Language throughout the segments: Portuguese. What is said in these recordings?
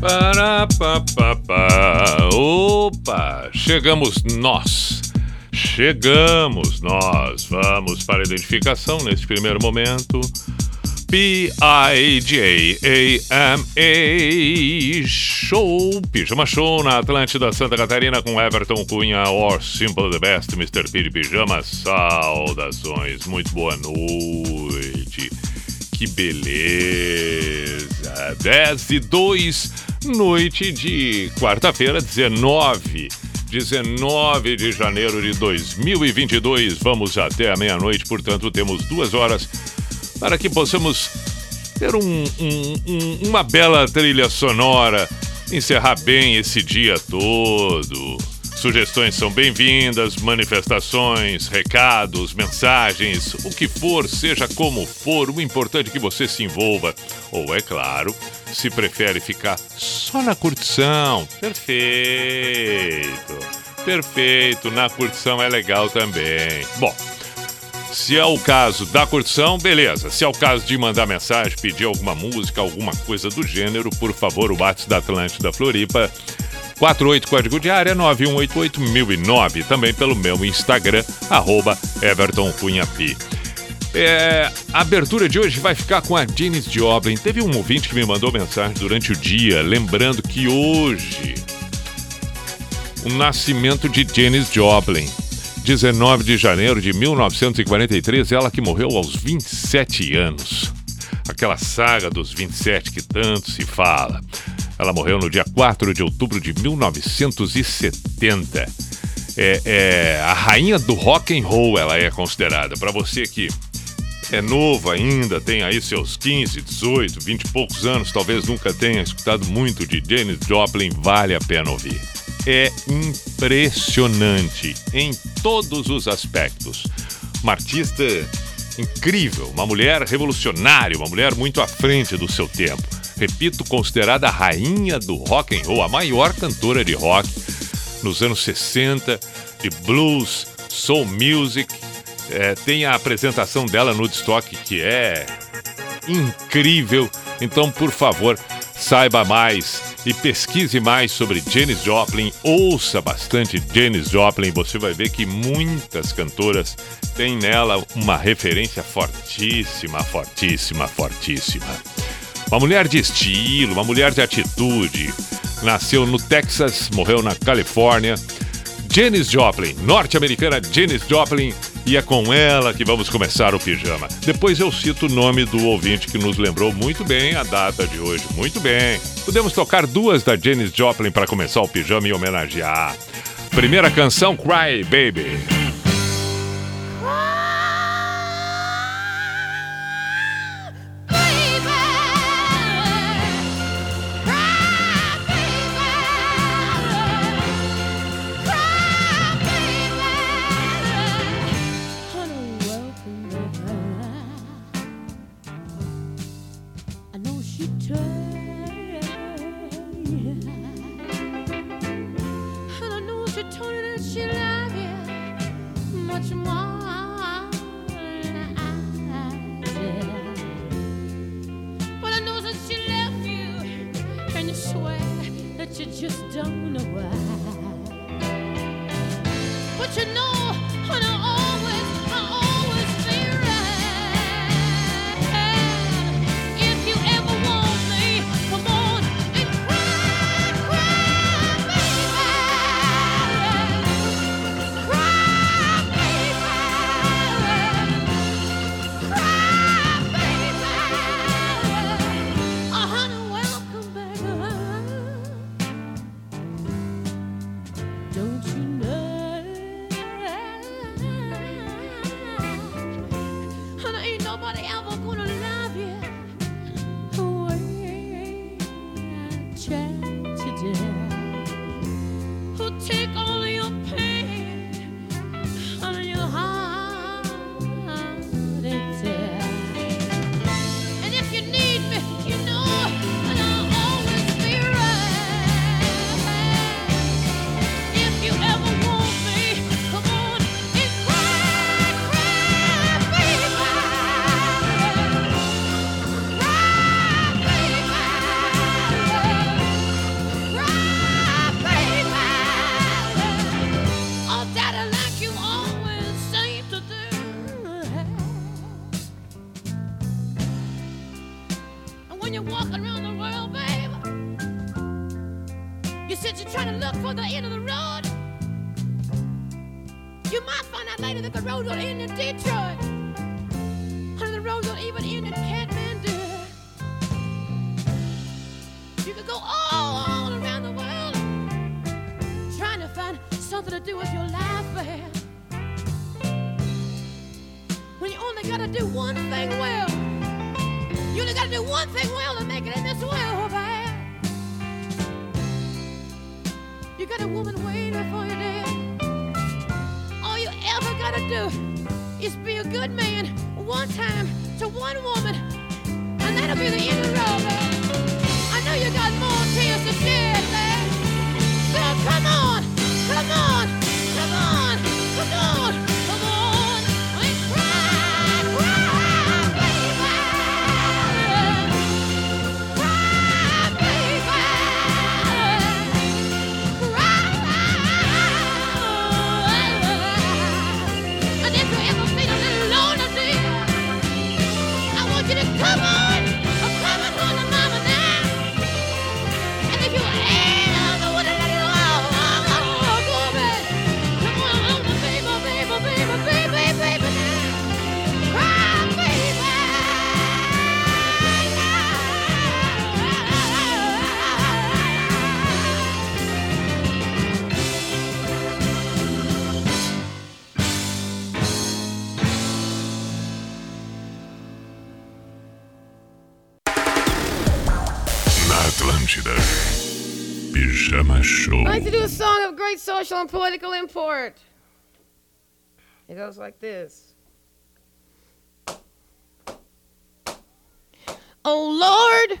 Parapapapá. Opa! Chegamos nós. Chegamos nós. Vamos para a identificação neste primeiro momento. P-I-J-A-M-A Show, Pijama Show na Atlântida Santa Catarina com Everton Cunha, or Simple the Best, Mr. Piri Pijama. Saudações, muito boa noite. Que beleza. 10 e 2, noite de quarta-feira, 19 19 de janeiro de 2022. Vamos até a meia-noite, portanto, temos duas horas para que possamos ter um, um, um, uma bela trilha sonora, encerrar bem esse dia todo. Sugestões são bem-vindas, manifestações, recados, mensagens, o que for, seja como for, o importante é que você se envolva. Ou, é claro, se prefere ficar só na curtição. Perfeito, perfeito, na curtição é legal também. Bom, se é o caso da curtição, beleza. Se é o caso de mandar mensagem, pedir alguma música, alguma coisa do gênero, por favor, o WhatsApp da Atlântida Floripa. 48 código de área 9188009. Também pelo meu Instagram, arroba Everton. É, a abertura de hoje vai ficar com a Janis Joplin. Teve um ouvinte que me mandou mensagem durante o dia, lembrando que hoje o nascimento de Janis Joplin. 19 de janeiro de 1943, ela que morreu aos 27 anos. Aquela saga dos 27 que tanto se fala. Ela morreu no dia 4 de outubro de 1970. É, é a rainha do rock and roll, ela é considerada. Para você que é novo ainda, tem aí seus 15, 18, 20 e poucos anos, talvez nunca tenha escutado muito de Janis Joplin, vale a pena ouvir é impressionante em todos os aspectos. Uma artista incrível, uma mulher revolucionária, uma mulher muito à frente do seu tempo. Repito, considerada a rainha do rock and roll, a maior cantora de rock nos anos 60, de blues, soul music. É, tem a apresentação dela no Woodstock que é incrível. Então, por favor, saiba mais e pesquise mais sobre Janis Joplin, ouça bastante Janis Joplin, você vai ver que muitas cantoras têm nela uma referência fortíssima, fortíssima, fortíssima. Uma mulher de estilo, uma mulher de atitude. Nasceu no Texas, morreu na Califórnia. Janis Joplin, norte-americana Janis Joplin, e é com ela que vamos começar o pijama. Depois eu cito o nome do ouvinte que nos lembrou muito bem a data de hoje. Muito bem. Podemos tocar duas da Janis Joplin para começar o pijama e homenagear. Primeira canção, Cry Baby. when Pijama Show. I'd like to do a song of great social and political import. It goes like this. Oh Lord,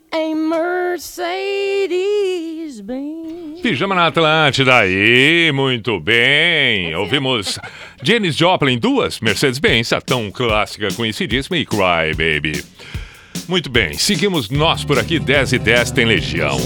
a Mercedes Benz? Pijama na Atlântida aí, muito bem. Ouvimos Janis Joplin, duas Mercedes-Benz, a tão clássica, conhecidíssima, e Cry Baby. Muito bem, seguimos nós por aqui, 10 e 10 tem Legião.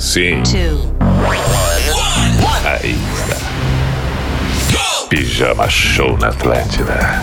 Sim. Aí está. Pijama Show na Atlântida.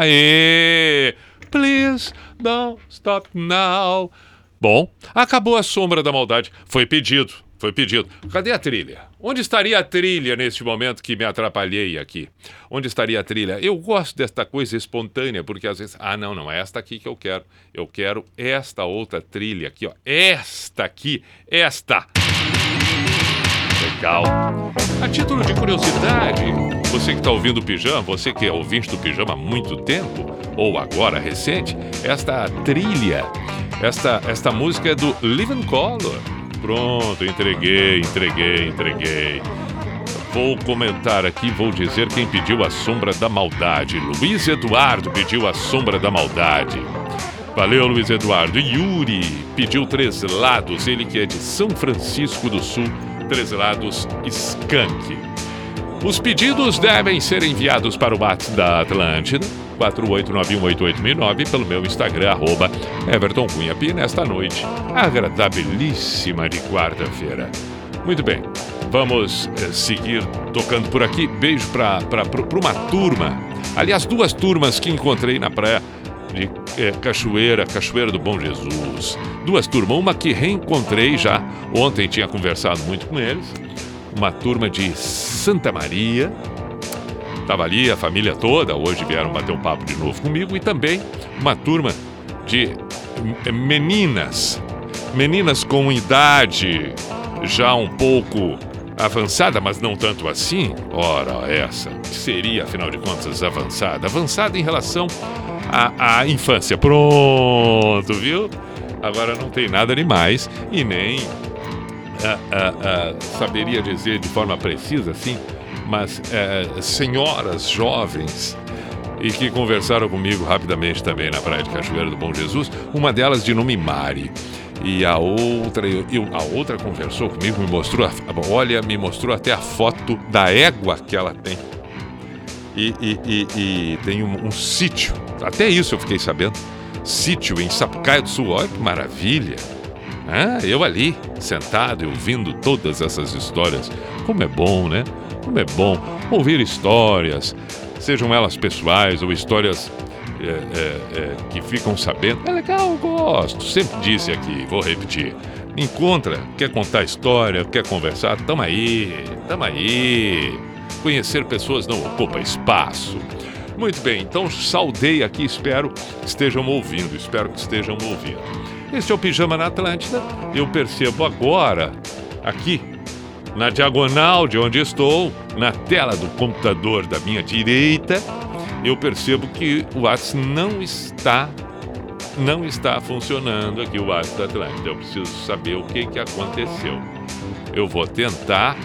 Aê! Please don't stop now. Bom, acabou a sombra da maldade. Foi pedido, foi pedido. Cadê a trilha? Onde estaria a trilha neste momento que me atrapalhei aqui? Onde estaria a trilha? Eu gosto desta coisa espontânea, porque às vezes. Ah, não, não é esta aqui que eu quero. Eu quero esta outra trilha aqui, ó. Esta aqui, esta. Legal. A título de curiosidade, você que está ouvindo o Pijama, você que é ouvinte do Pijama há muito tempo, ou agora recente, esta trilha, esta, esta música é do Living Color. Pronto, entreguei, entreguei, entreguei. Vou comentar aqui, vou dizer quem pediu a sombra da maldade. Luiz Eduardo pediu a sombra da maldade. Valeu, Luiz Eduardo. Yuri pediu três lados, ele que é de São Francisco do Sul, três lados Skank. Os pedidos devem ser enviados para o WhatsApp da Atlântida, 4891889, pelo meu Instagram, arroba Everton Cunha Pi, nesta noite agradabilíssima de quarta-feira. Muito bem, vamos eh, seguir tocando por aqui. Beijo para uma turma, aliás, duas turmas que encontrei na praia de eh, Cachoeira, Cachoeira do Bom Jesus. Duas turmas, uma que reencontrei já, ontem tinha conversado muito com eles, uma turma de Santa Maria. Estava ali a família toda, hoje vieram bater um papo de novo comigo, e também uma turma de meninas, meninas com idade já um pouco avançada, mas não tanto assim. Ora, essa seria, afinal de contas, avançada? Avançada em relação à, à infância. Pronto, viu? Agora não tem nada demais e nem ah, ah, ah, saberia dizer de forma precisa, assim, mas eh, senhoras jovens e que conversaram comigo rapidamente também na Praia de Cachoeira do Bom Jesus, uma delas de nome Mari. E a outra, eu, eu, a outra conversou comigo, me mostrou, olha, me mostrou até a foto da égua que ela tem. E, e, e, e tem um, um sítio, até isso eu fiquei sabendo, sítio em Sapucaia do Sul, olha que maravilha. Ah, eu ali, sentado e ouvindo todas essas histórias. Como é bom, né? Como é bom ouvir histórias, sejam elas pessoais ou histórias é, é, é, que ficam sabendo. É legal, gosto. Sempre disse aqui, vou repetir. Encontra, quer contar história, quer conversar, tamo aí, tamo aí. Conhecer pessoas não ocupa espaço. Muito bem, então saudei aqui, espero estejam ouvindo, espero que estejam ouvindo. Este é o Pijama na Atlântida. Eu percebo agora, aqui, na diagonal de onde estou, na tela do computador da minha direita, eu percebo que o WhatsApp não está não está funcionando aqui o WhatsApp da Atlântida. Eu preciso saber o que, que aconteceu. Eu vou tentar,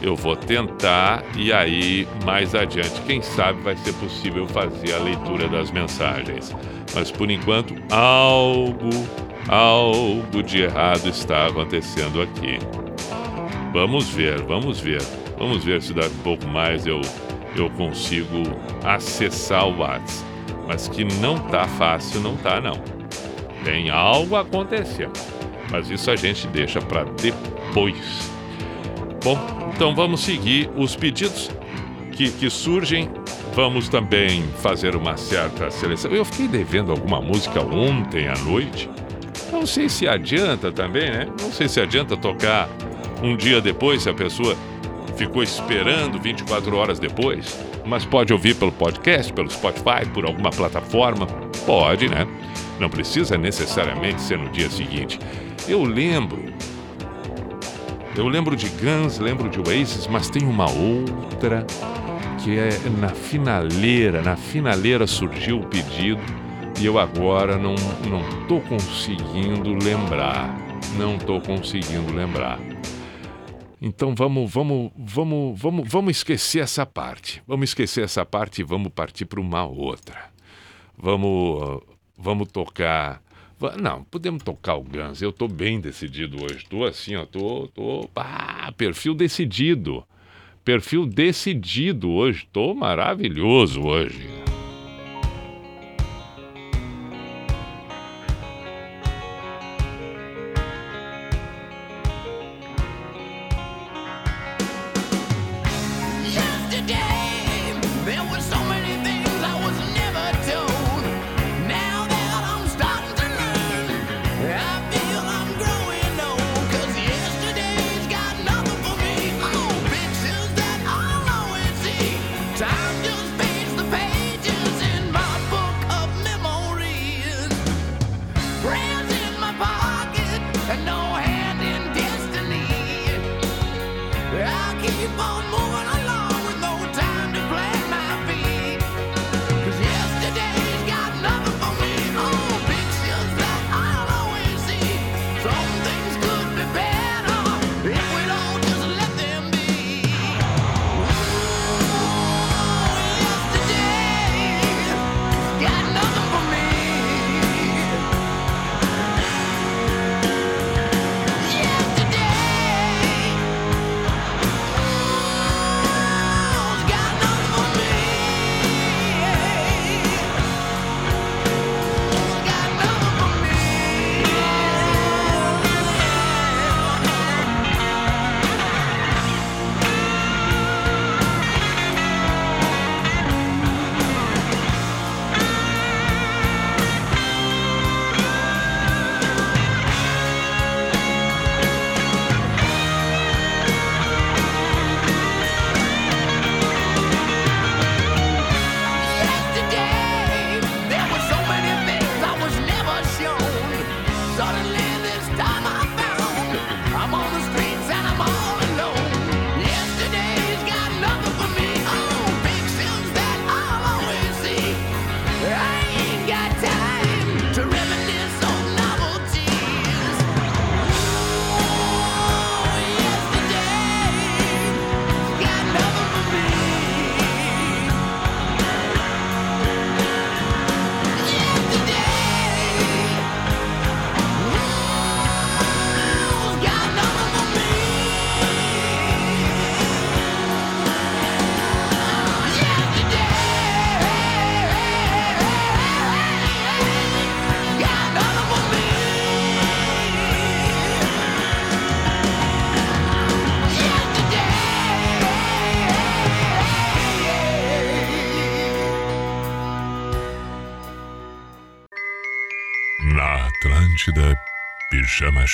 eu vou tentar e aí mais adiante, quem sabe vai ser possível fazer a leitura das mensagens. Mas por enquanto, algo, algo de errado está acontecendo aqui. Vamos ver, vamos ver. Vamos ver se dá um pouco mais eu eu consigo acessar o WhatsApp. Mas que não tá fácil, não tá não. Tem algo acontecendo. Mas isso a gente deixa para depois. Bom, então vamos seguir os pedidos que, que surgem. Vamos também fazer uma certa seleção. Eu fiquei devendo alguma música ontem à noite. Não sei se adianta também, né? Não sei se adianta tocar um dia depois, se a pessoa ficou esperando 24 horas depois, mas pode ouvir pelo podcast, pelo Spotify, por alguma plataforma. Pode, né? Não precisa necessariamente ser no dia seguinte. Eu lembro. Eu lembro de Guns, lembro de Oasis, mas tem uma outra que é na finaleira. Na finaleira surgiu o pedido e eu agora não, não tô conseguindo lembrar. Não tô conseguindo lembrar. Então vamos, vamos, vamos, vamos, vamos esquecer essa parte. Vamos esquecer essa parte e vamos partir para uma outra. Vamos, vamos tocar. Não, podemos tocar o Guns. Eu estou bem decidido hoje. Estou assim, ó, tô, tô, perfil decidido. Perfil decidido hoje. Estou maravilhoso hoje.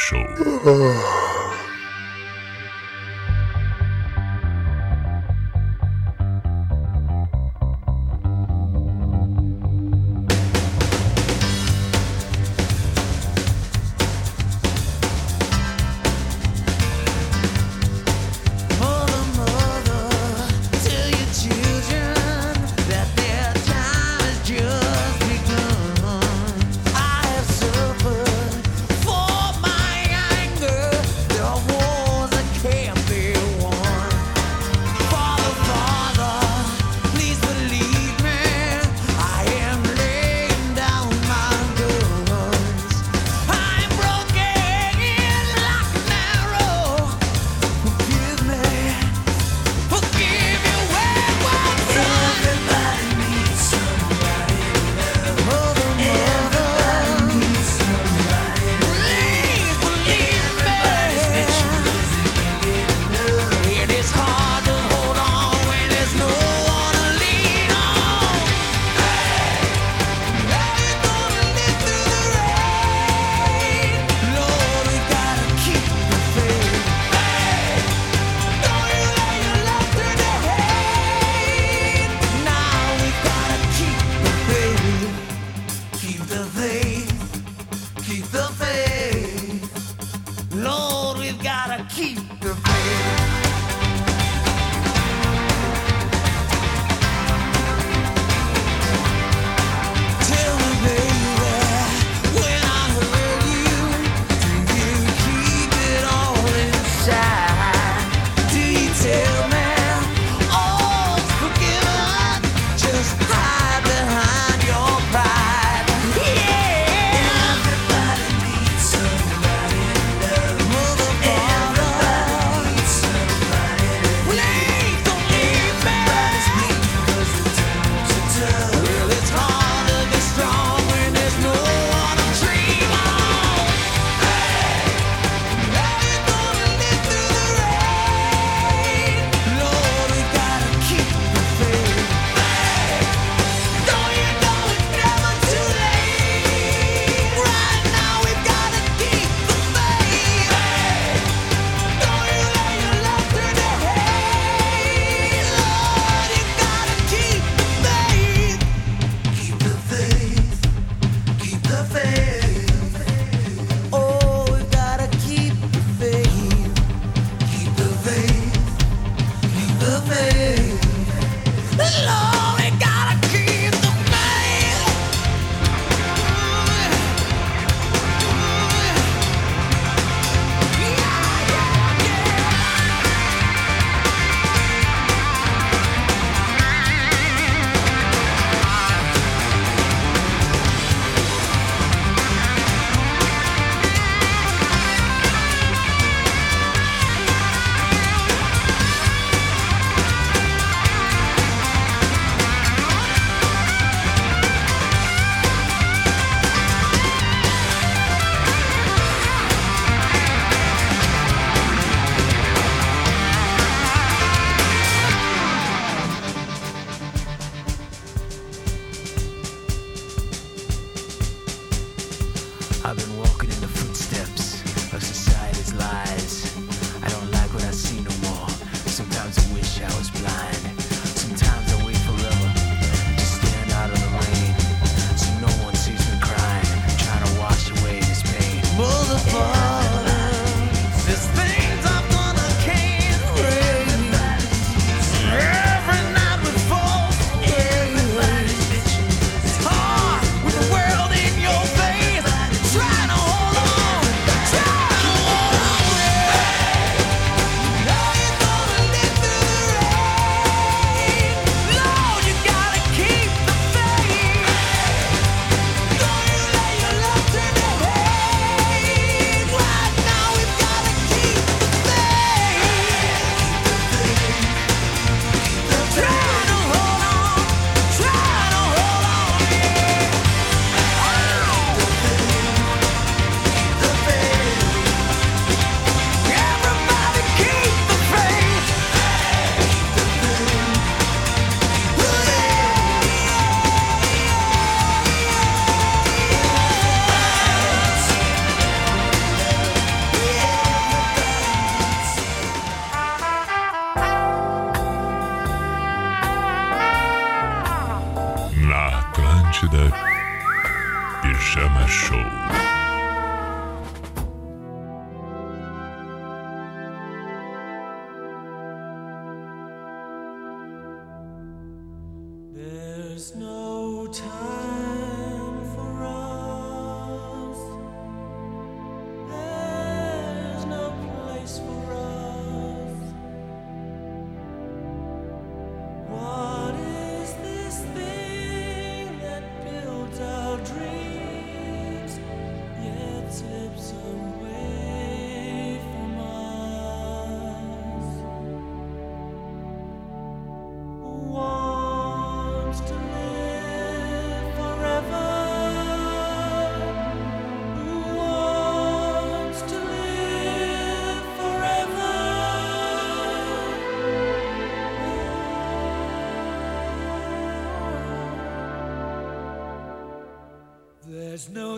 Show.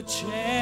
change.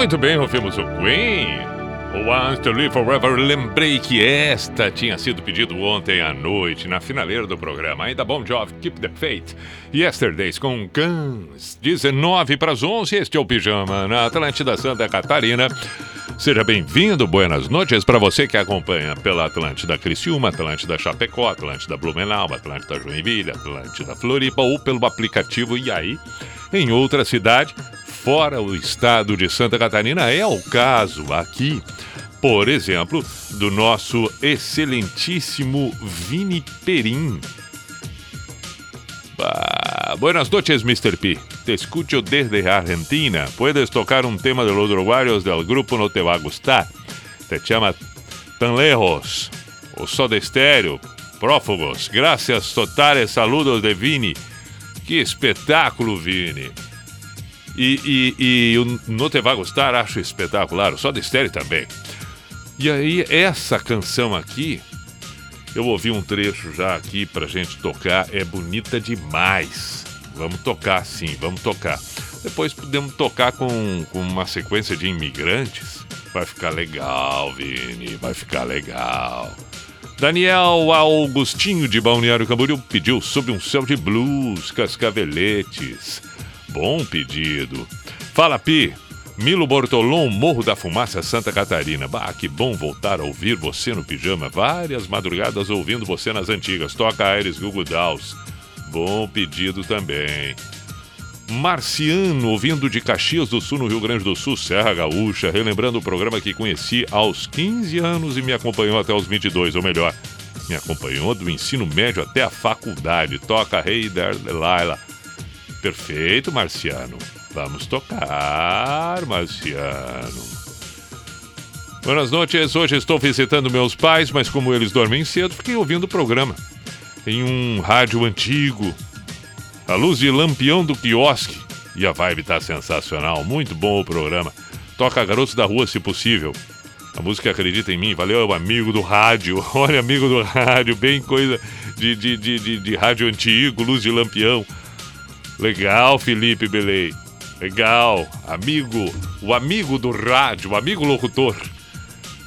Muito bem, ouvimos o Queen. Wants to Live Forever. Lembrei que esta tinha sido pedido ontem à noite, na finaleira do programa. Ainda bom job, Keep the Faith. Yesterdays com Guns. 19 para as 11, este é o Pijama na Atlântida Santa Catarina. Seja bem-vindo, buenas noites para você que acompanha pela Atlântida Criciúma, Atlântida Chapecó, Atlântida Blumenau, Atlântida Joinville, Atlântida Floripa ou pelo aplicativo E aí, em outra cidade, fora o estado de Santa Catarina. É o caso aqui, por exemplo, do nosso excelentíssimo Vini Perim. Bah, buenas noches, Mr. P. Te escucho desde Argentina. Puedes tocar un tema de los uruguayos del grupo No Te Va a Gustar. Te chama Tan Lejos. O Soda Estéreo. Prófugos. Gracias totales. Saludos de Vini. Que espetáculo, Vini. E, e, e o No Te Vai Gostar acho espetacular, o Soda Estéreo também. E aí, essa canção aqui, eu ouvi um trecho já aqui pra gente tocar, é bonita demais. Vamos tocar sim, vamos tocar. Depois podemos tocar com, com uma sequência de imigrantes. Vai ficar legal, Vini, vai ficar legal. Daniel Augustinho de Balneário Camboriú pediu Sob um Céu de Blues, Cascaveletes. Bom pedido. Fala, Pi. Milo Bortolom, Morro da Fumaça, Santa Catarina. Bah, que bom voltar a ouvir você no pijama. Várias madrugadas ouvindo você nas antigas. Toca Aires Google. Bom pedido também. Marciano, ouvindo de Caxias do Sul, no Rio Grande do Sul, Serra Gaúcha, relembrando o programa que conheci aos 15 anos e me acompanhou até os 22, ou melhor, me acompanhou do ensino médio até a faculdade. Toca Hey There Delilah. Perfeito, Marciano. Vamos tocar, Marciano. Boas noites. Hoje estou visitando meus pais, mas como eles dormem cedo, fiquei ouvindo o programa. Em um rádio antigo. A luz de lampião do quiosque. E a vibe tá sensacional. Muito bom o programa. Toca Garotos da Rua, se possível. A música Acredita em Mim. Valeu, amigo do rádio. Olha, amigo do rádio. Bem coisa de, de, de, de, de rádio antigo, luz de lampião. Legal, Felipe Belei. Legal. Amigo, o amigo do rádio, o amigo locutor.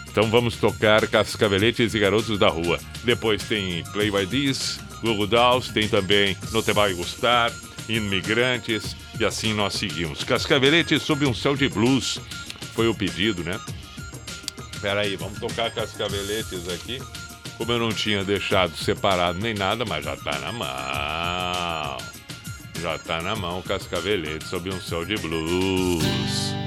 Então vamos tocar Cascaveletes e Garotos da Rua. Depois tem Play by This, Google Dolls, tem também No Te Vai Gustar, Imigrantes, e assim nós seguimos. Cascaveletes sob um céu de blues. Foi o pedido, né? Pera aí, vamos tocar Cascaveletes aqui. Como eu não tinha deixado separado nem nada, mas já tá na mão. Já tá na mão Cascavelete sob um céu de blues.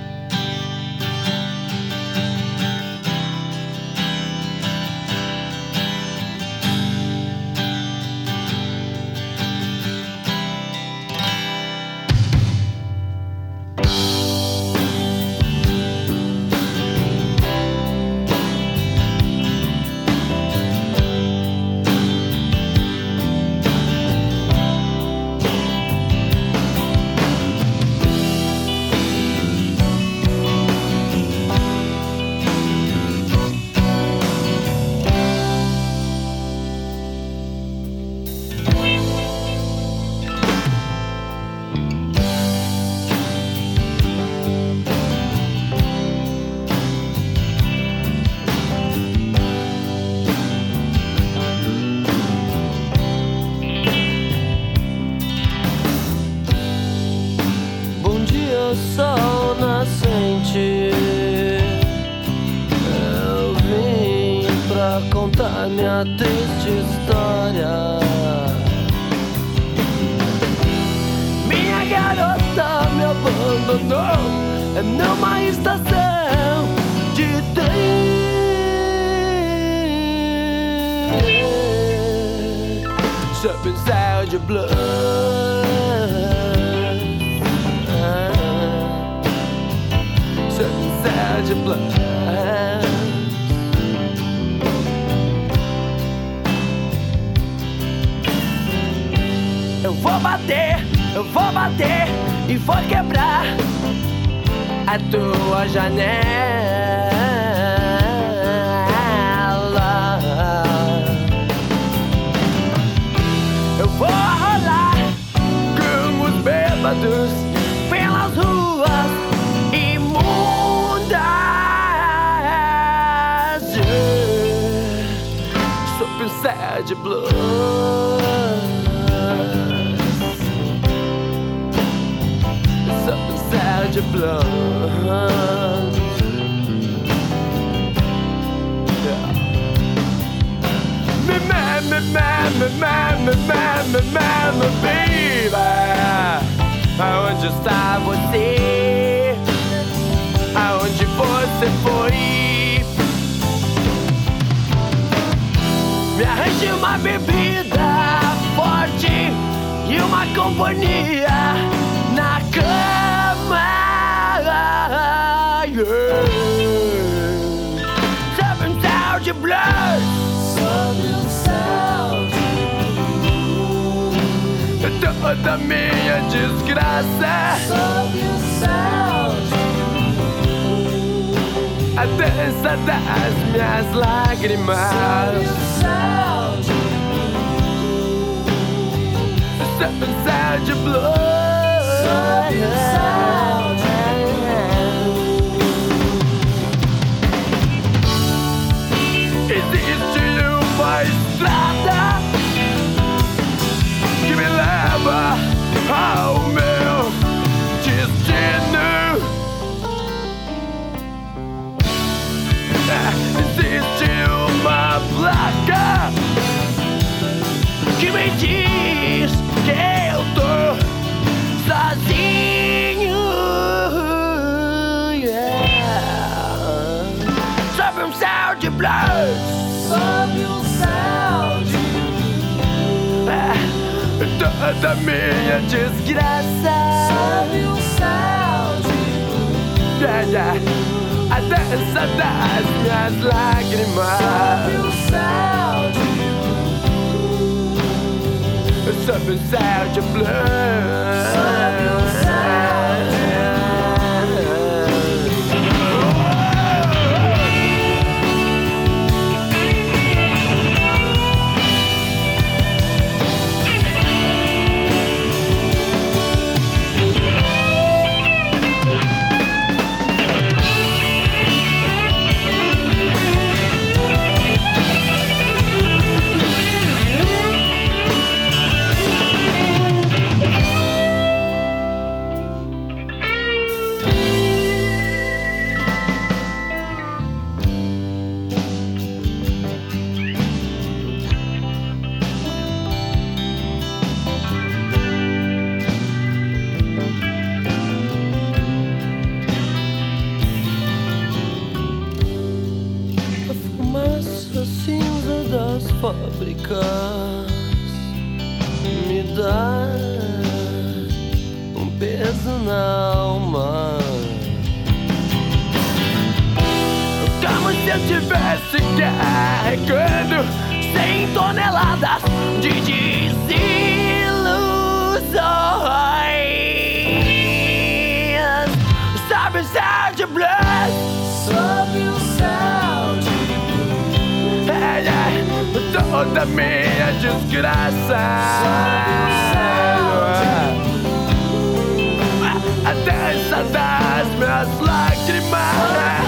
Blood. Yeah. Me man, me man, me man, me man, me man, me baby. Aonde está você? Aonde você foi? Me arranje uma bebida forte e uma companhia. Toda minha desgraça. A dança das minhas lágrimas. Seven sound your blood. Estrada que me leva ao meu destino. Existe uma placa que me diz que eu tô sozinho. Toda minha desgraça. Sobe um sound yeah, yeah. A dança das minhas lágrimas. Sobe um sound Sobe um sound de blood. Estivesse carregando 100 toneladas de desilusões. Sabe o Sérgio Blues? Sobe o sound é, é, Toda minha desgraça A dança das minhas lágrimas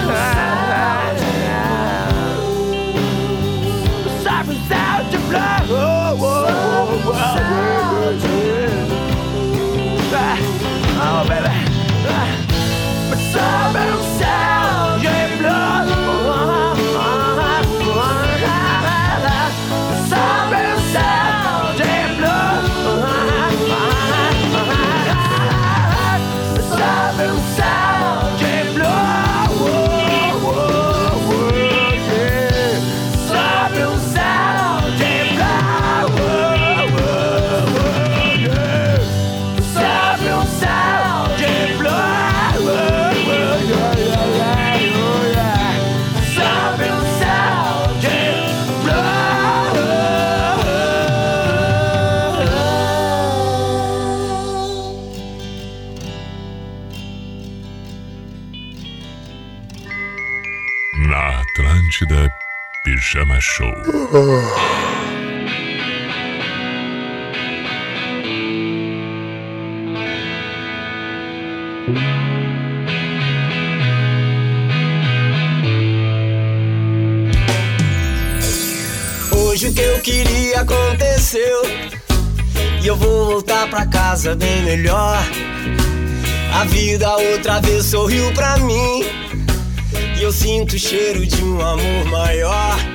Show. Hoje o que eu queria aconteceu. E eu vou voltar pra casa bem melhor. A vida outra vez sorriu pra mim. E eu sinto o cheiro de um amor maior.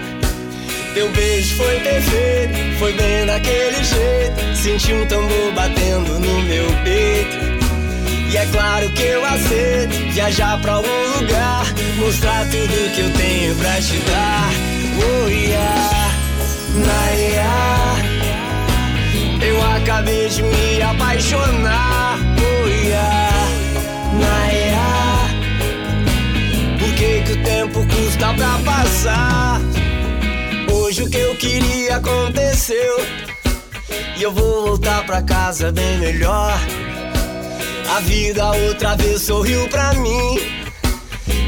Teu beijo foi perfeito, foi bem daquele jeito. Senti um tambor batendo no meu peito. E é claro que eu aceito viajar pra algum lugar, mostrar tudo que eu tenho pra te dar. Oh yeah, Naya. Eu acabei de me apaixonar. Oh yeah, Naya. Por que, que o tempo custa pra passar? O que eu queria aconteceu. E eu vou voltar pra casa bem melhor. A vida outra vez sorriu pra mim.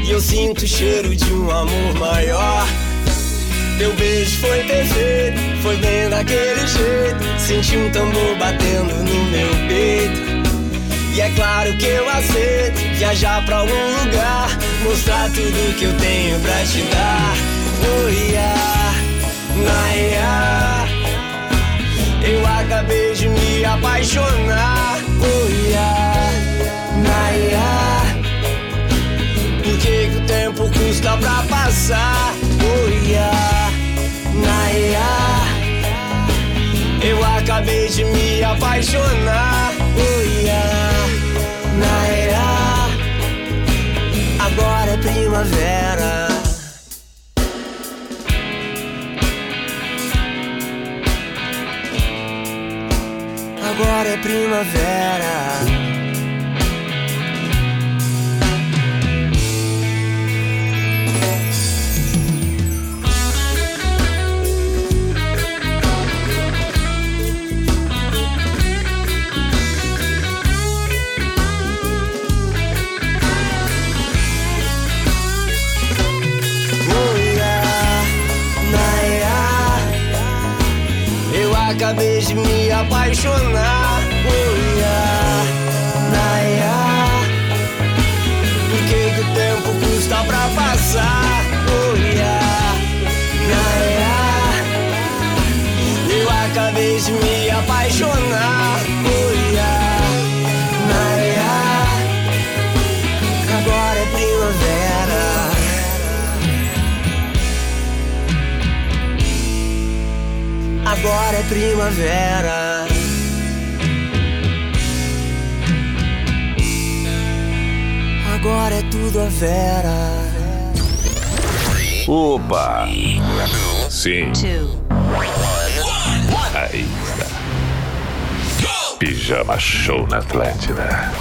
E eu sinto o cheiro de um amor maior. Teu beijo foi perfeito, foi bem daquele jeito. Senti um tambor batendo no meu peito. E é claro que eu aceito viajar pra algum lugar, mostrar tudo que eu tenho pra te dar. Oh yeah, Naya. Eu acabei de me apaixonar. Oh yeah, Naya. Por que, que o tempo custa pra passar? Oh yeah, Naya. Eu acabei de me apaixonar. Oh yeah, Naya. Agora é primavera. Agora é primavera. Acabei de me apaixonar. Oh yeah, Naya. Por que, que o tempo custa pra passar? Primavera. Agora é tudo a vera. Opa! Sim. Aí está. Pijama Show na Atlântida.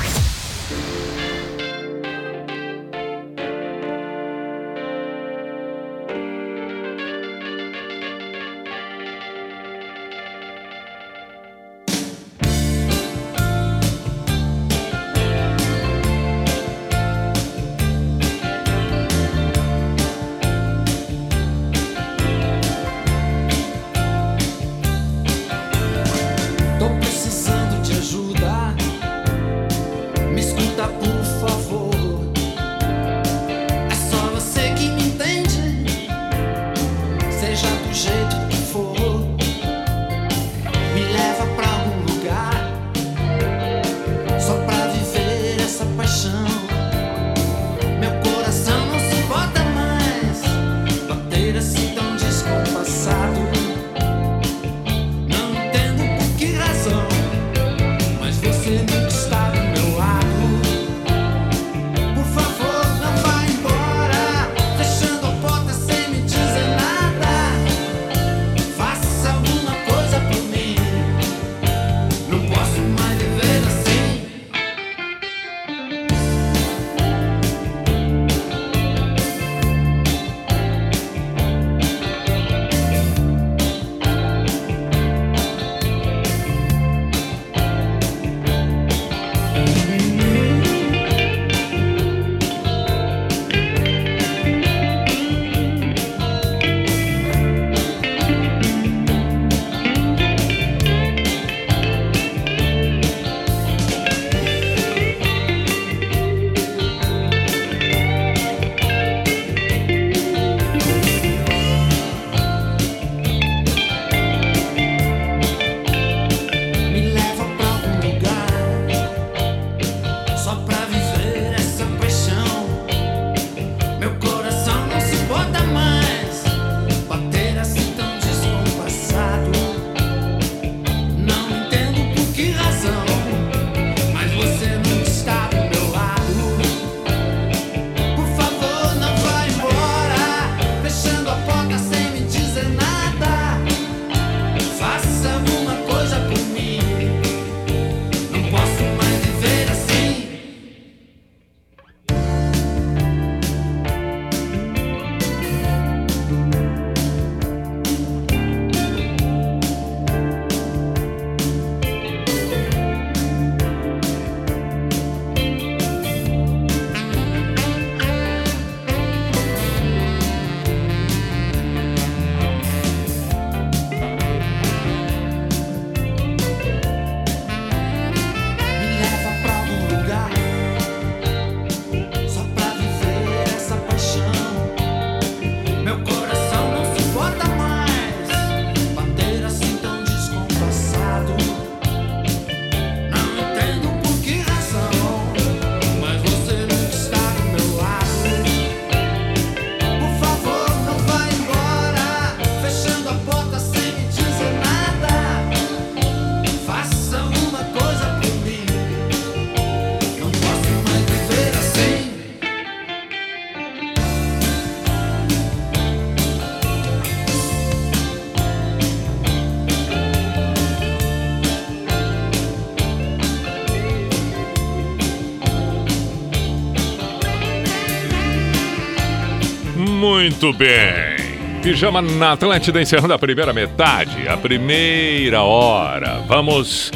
Muito bem. Pijama na Atlântida encerrando a primeira metade, a primeira hora. Vamos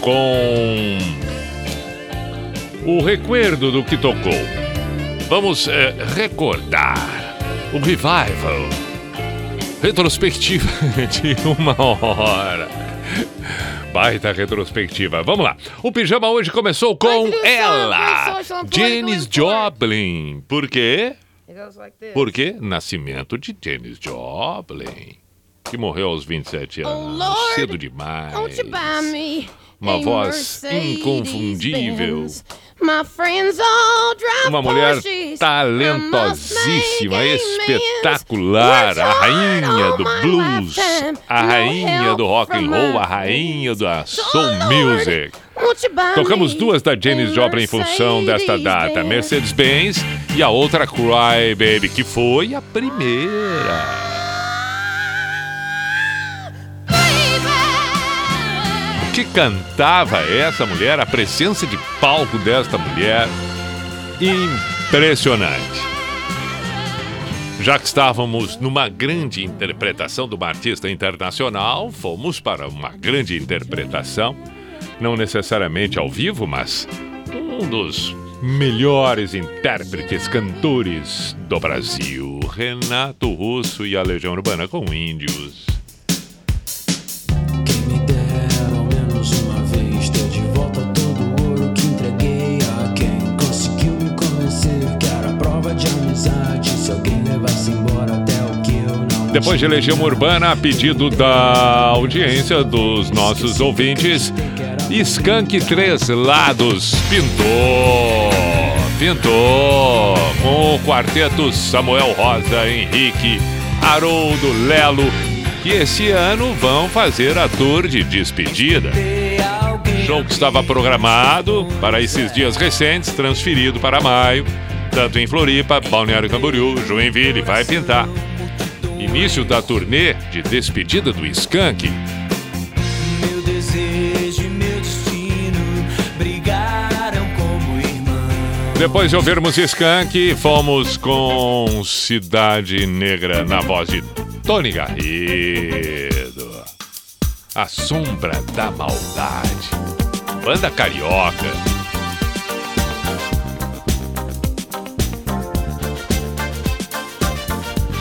com o recuerdo do que tocou. Vamos eh, recordar o revival. Retrospectiva de uma hora. Baita retrospectiva. Vamos lá. O pijama hoje começou com ela, Janis Joplin. Por quê? It goes like this. Por quê? Nascimento de Janis Joplin, que morreu aos 27 Oh, anos, Lord, cedo demais. Won't you buy me Uma voz Mercedes inconfundível. Benz? My friends all drive Uma mulher talentosíssima, espetacular, a rainha do blues, a rainha do rock and roll, a rainha da So, soul music. Tocamos duas da Janis Joplin em função desta data? Mercedes-Benz e a outra Cry Baby, que foi a primeira. Que cantava essa mulher, a presença de palco desta mulher, impressionante. Já que estávamos numa grande interpretação de uma artista internacional, fomos para uma grande interpretação, não necessariamente ao vivo, mas um dos melhores intérpretes, cantores do Brasil, Renato Russo e a Legião Urbana com Índios. Depois de. Legião Urbana, a pedido da audiência dos nossos ouvintes, Skank Três Lados. Pintou, pintou. Com o quarteto Samuel Rosa, Henrique, Haroldo, Lelo, que esse ano vão fazer a tour de despedida. Show que estava programado para esses dias recentes, transferido para maio, tanto em Floripa, Balneário Camboriú, Joinville, vai pintar. Início da turnê de despedida do Skank. Meu desejo e meu destino brigaram como irmãos. Depois de ouvirmos Skank, fomos com Cidade Negra na voz de Tony Garrido. A Sombra da Maldade. Banda Carioca.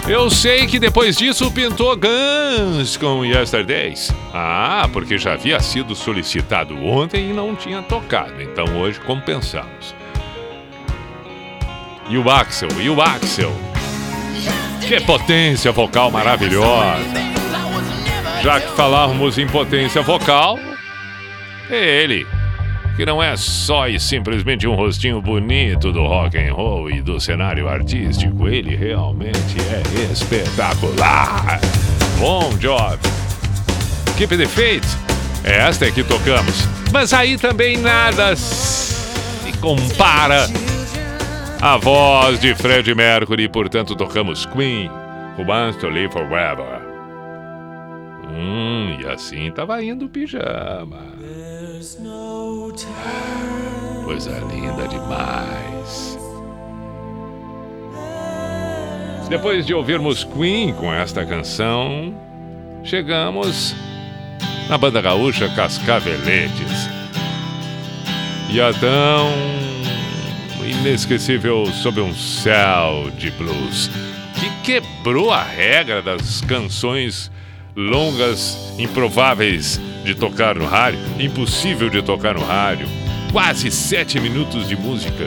Eu sei que depois disso pintou Guns com Yesterdays. Ah, porque já havia sido solicitado ontem e não tinha tocado. Então hoje compensamos. E o Axel, e o Axel. Que potência vocal maravilhosa. Já que falávamos em potência vocal, é ele. Que não é só e simplesmente um rostinho bonito do rock and roll e do cenário artístico, ele realmente é espetacular. Bom job. Keep the Faith. Esta é que tocamos. Mas aí também nada se compara a voz de Fred Mercury, portanto tocamos Queen, Who Wants to Live Forever. Hum, e assim tava indo o pijama. Coisa linda demais. Depois de ouvirmos Queen com esta canção, chegamos na banda gaúcha Cascaveletes. E a tão inesquecível Sob um Céu de Blues, que quebrou a regra das canções longas, improváveis de tocar no rádio, impossível de tocar no rádio. Quase sete minutos de música.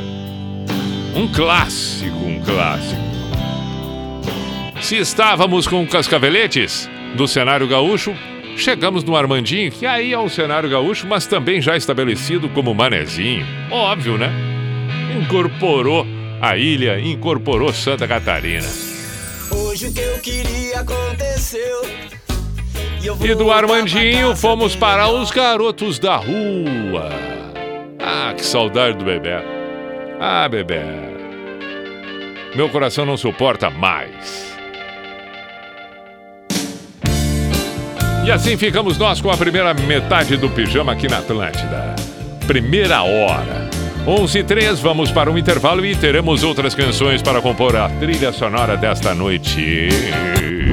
Um clássico, um clássico. Se estávamos com Cascaveletes do cenário gaúcho, chegamos no Armandinho, que aí é o cenário gaúcho, mas também já estabelecido como Manezinho. Óbvio, né? Incorporou a ilha, incorporou Santa Catarina. Hoje o que eu queria aconteceu. E do Armandinho fomos para os garotos da rua. Ah, que saudade do bebê. Ah, bebê. Meu coração não suporta mais. E assim ficamos nós com a primeira metade do pijama aqui na Atlântida. Primeira hora. 11 e 3, vamos para um intervalo e teremos outras canções para compor a trilha sonora desta noite.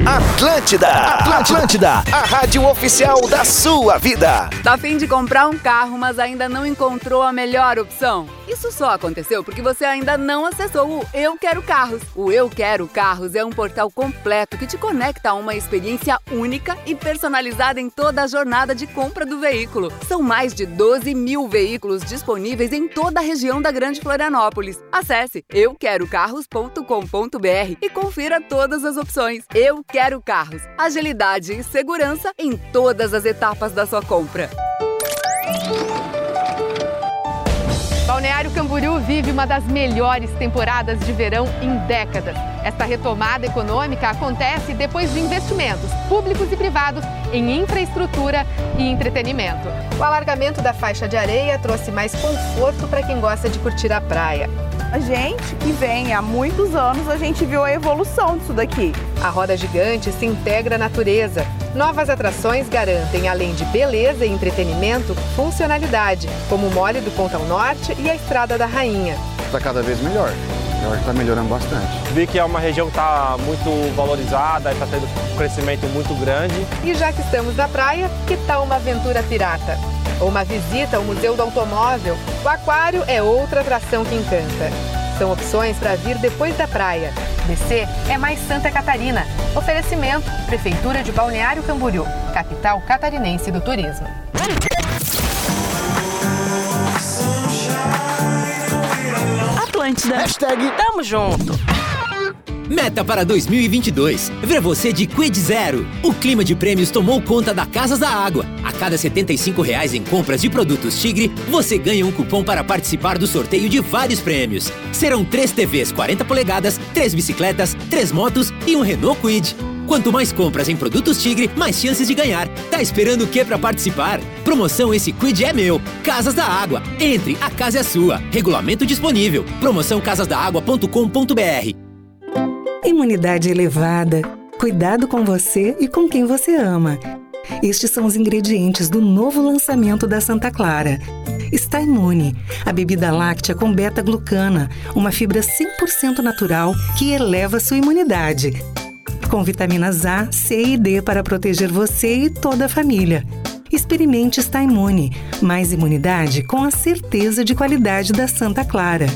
Atlântida, Atlântida, a rádio oficial da sua vida. Tá a fim de comprar um carro, mas ainda não encontrou a melhor opção? Isso só aconteceu porque você ainda não acessou o Eu Quero Carros. O Eu Quero Carros é um portal completo que te conecta a uma experiência única e personalizada em toda a jornada de compra do veículo. São mais de 12 mil veículos disponíveis em toda a região da Grande Florianópolis. Acesse euquerocarros.com.br e confira todas as opções. Eu Quero Carros. Agilidade e segurança em todas as etapas da sua compra. Balneário Camboriú vive uma das melhores temporadas de verão em décadas. Esta retomada econômica acontece depois de investimentos públicos e privados em infraestrutura e entretenimento. O alargamento da faixa de areia trouxe mais conforto para quem gosta de curtir a praia. A gente que vem há muitos anos, a gente viu a evolução disso daqui. A roda gigante se integra à natureza. Novas atrações garantem, além de beleza e entretenimento, funcionalidade, como o mole do Pontão Norte e a Estrada da Rainha. Está cada vez melhor. Eu acho que está melhorando bastante. Vi que é uma região que está muito valorizada, está tendo um crescimento muito grande. E já que estamos na praia, que tal uma aventura pirata? Ou uma visita ao Museu do Automóvel? O aquário é outra atração que encanta. São opções para vir depois da praia. DC é mais Santa Catarina. Oferecimento: Prefeitura de Balneário Camboriú, capital catarinense do turismo. Atlântida. Hashtag Tamo junto. Meta para 2022. Ver você de Quid Zero. O clima de prêmios tomou conta da Casas da Água. A cada 75 reais em compras de produtos Tigre, você ganha um cupom para participar do sorteio de vários prêmios. Serão três TVs 40 polegadas, três bicicletas, três motos e um Renault Quid. Quanto mais compras em produtos Tigre, mais chances de ganhar. Tá esperando o que para participar? Promoção Esse Quid é meu. Casas da Água. Entre, a casa é sua. Regulamento disponível. Promoção casasdaagua.com.br. Imunidade elevada, cuidado com você e com quem você ama. Estes são os ingredientes do novo lançamento da Santa Clara. Está imune, a bebida láctea com beta-glucana, uma fibra 100% natural que eleva sua imunidade. Com vitaminas A, C e D para proteger você e toda a família. Experimente Está Imune, mais imunidade com a certeza de qualidade da Santa Clara.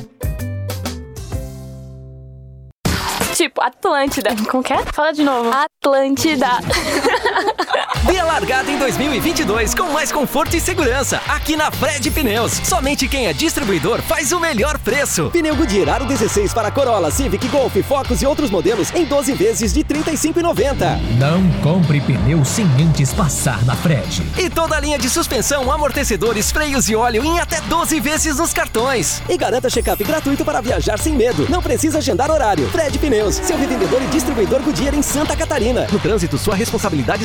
Tipo, Atlântida. Como que é? Fala de novo. Atlântida. Dê a largada em 2022 com mais conforto e segurança aqui na Fred Pneus. Somente quem é distribuidor faz o melhor preço. Pneu Goodyear Aro 16 para Corolla, Civic, Golf, Focus e outros modelos em 12 vezes de R$ 35,90. Não compre pneu sem antes passar na Fred. E toda a linha de suspensão, amortecedores, freios e óleo em até 12 vezes nos cartões. E garanta check-up gratuito para viajar sem medo. Não precisa agendar horário. Fred Pneus, seu revendedor e distribuidor Goodyear em Santa Catarina. No trânsito, sua responsabilidade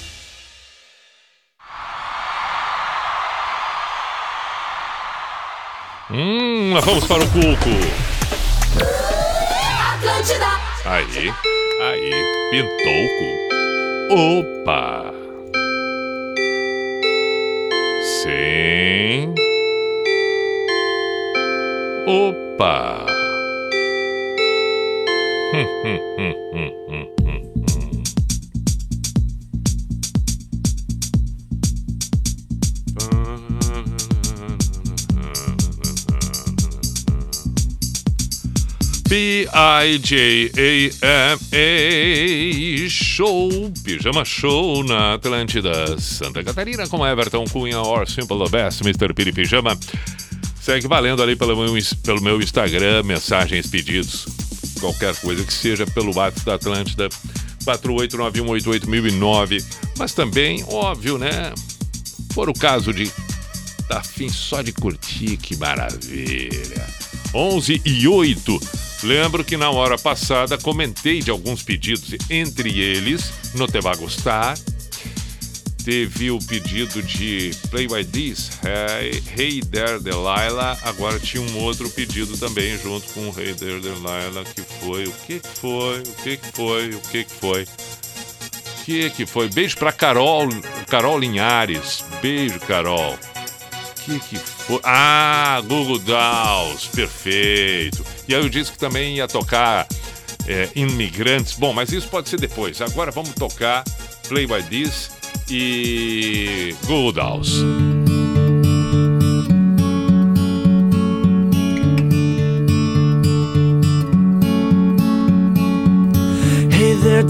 Hum, nós vamos para o cuco. Atlântida. Aí, aí, pintou o cu. Opa! Sim. Opa! Hum, hum, hum, hum, hum. P-I-J-A-M-A Show, Pijama Show na Atlântida Santa Catarina com Everton Cunha or Simple the Best, Mr. Piri Pijama. Segue valendo ali pelo meu, pelo meu Instagram, mensagens, pedidos, qualquer coisa que seja pelo WhatsApp da Atlântida 489188009. Mas também, óbvio, né? For o caso de tá afim só de curtir, que maravilha. 11 e 8. Lembro que na hora passada comentei de alguns pedidos, entre eles, No Te Va Gostar, teve o pedido de Play By This, Hey, hey There Delilah, agora tinha um outro pedido também junto com Hey There Delilah, que foi, o que foi, o que foi, o que foi, o que que foi, beijo pra Carol, Carol Linhares, beijo Carol, que que foi, ah, Google Dolls, perfeito, e aí eu disse que também ia tocar é, Imigrantes, bom, mas isso pode ser depois, agora vamos tocar Play By This, e Google Dolls.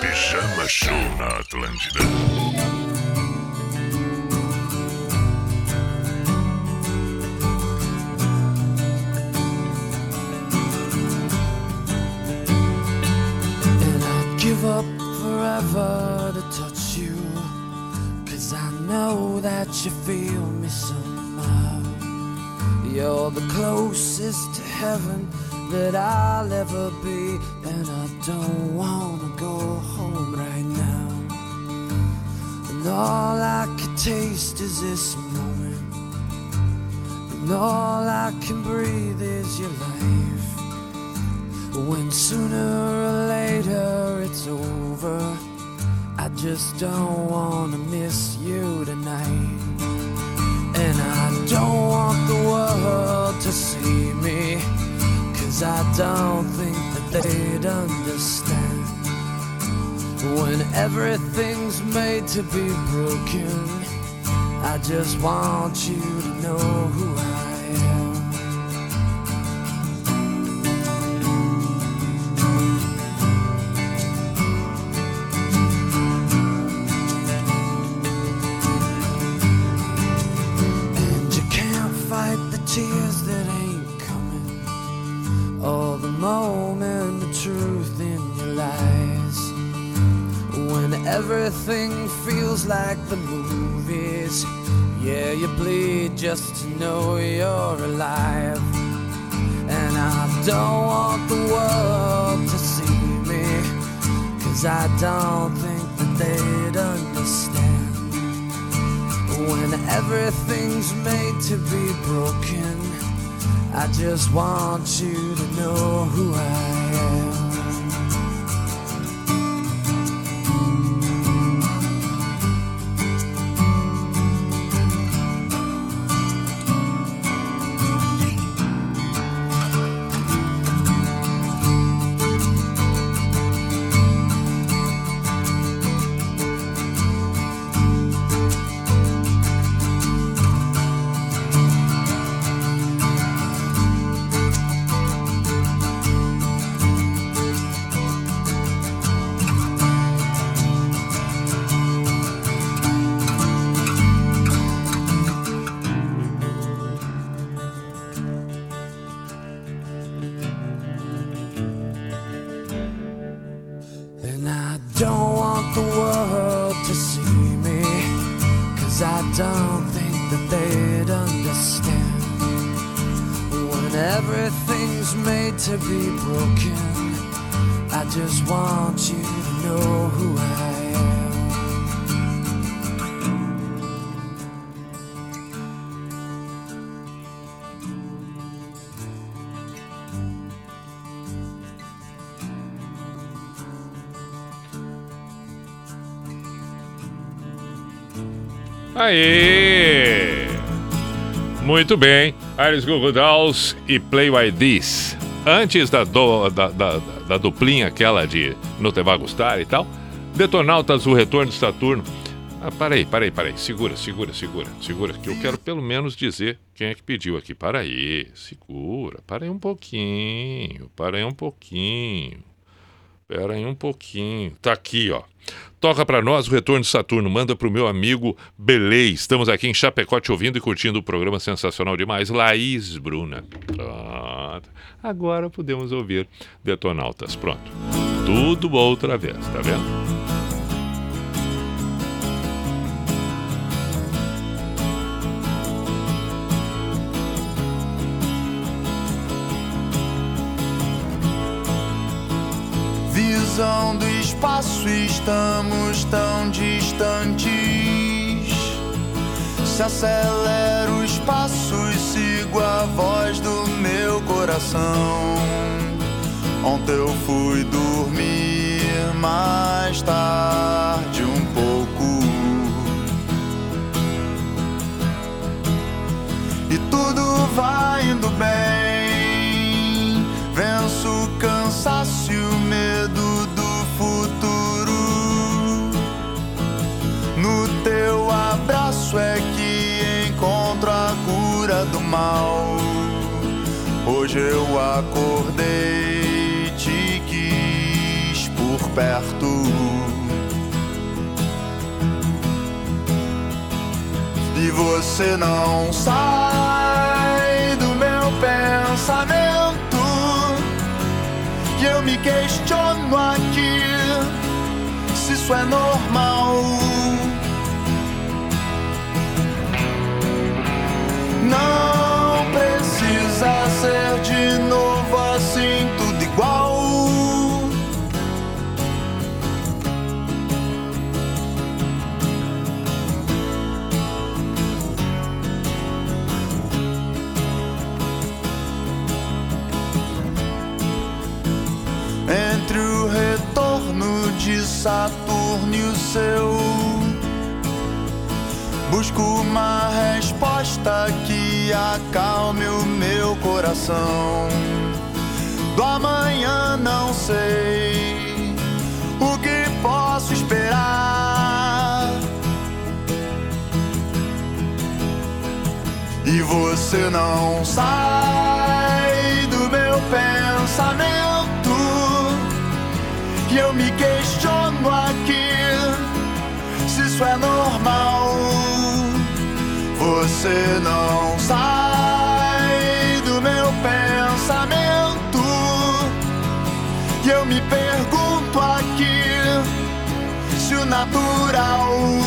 Pijama Show na Atlântida. And I'd give up forever to touch you. Cause I know that you feel me somehow. You're the closest to heaven that I'll ever be. And I don't wanna go home. Right now. And all I can taste is this moment. And all I can breathe is your life. When sooner or later it's over, I just don't wanna miss you tonight. And I don't want the world to see me, cause I don't think they'd understand. When everything's made to be broken, I just want you to know who I am. Like the movies, yeah, you bleed just to know you're alive. And I don't want the world to see me, cause I don't think that they'd understand. When everything's made to be broken, I just want you to know who I am. Aê! Muito bem. Iris Google Dolls e Play Like This. Antes da, do- da, da, da duplinha aquela de No Te Vai Gustar e tal, Detonautas, o Retorno de Saturno. Ah, parei, parei, parei. Segura, segura, segura, segura, que eu quero pelo menos dizer quem é que pediu aqui. Para aí, segura, para aí um pouquinho, para aí um pouquinho. Pera aí um pouquinho. Tá aqui, ó. Toca pra nós o Retorno de Saturno. Manda pro meu amigo Belê. Estamos aqui em Chapecó te ouvindo e curtindo o programa sensacional demais. Laís Bruna. Pronto. Agora podemos ouvir Detonautas. Pronto. Tudo outra vez, tá vendo? Espaço, estamos tão distantes. Se acelera os passos, sigo a voz do meu coração. Ontem eu fui dormir mais tarde um pouco. E tudo vai indo bem. Venço o cansaço Hoje eu acordei, te quis por perto. E você não sai do meu pensamento. E eu me questiono aqui se isso é normal. Não Saturno e o seu. Busco uma resposta que acalme o meu coração. Do amanhã não sei o que posso esperar. E você não sai do meu pensamento. que eu me queixo isso é normal. Você não sai do meu pensamento. E eu me pergunto aqui se o natural.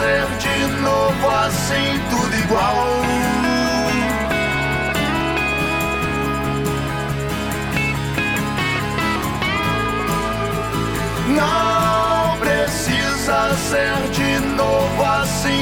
ser de novo assim tudo igual. Não precisa ser de novo assim.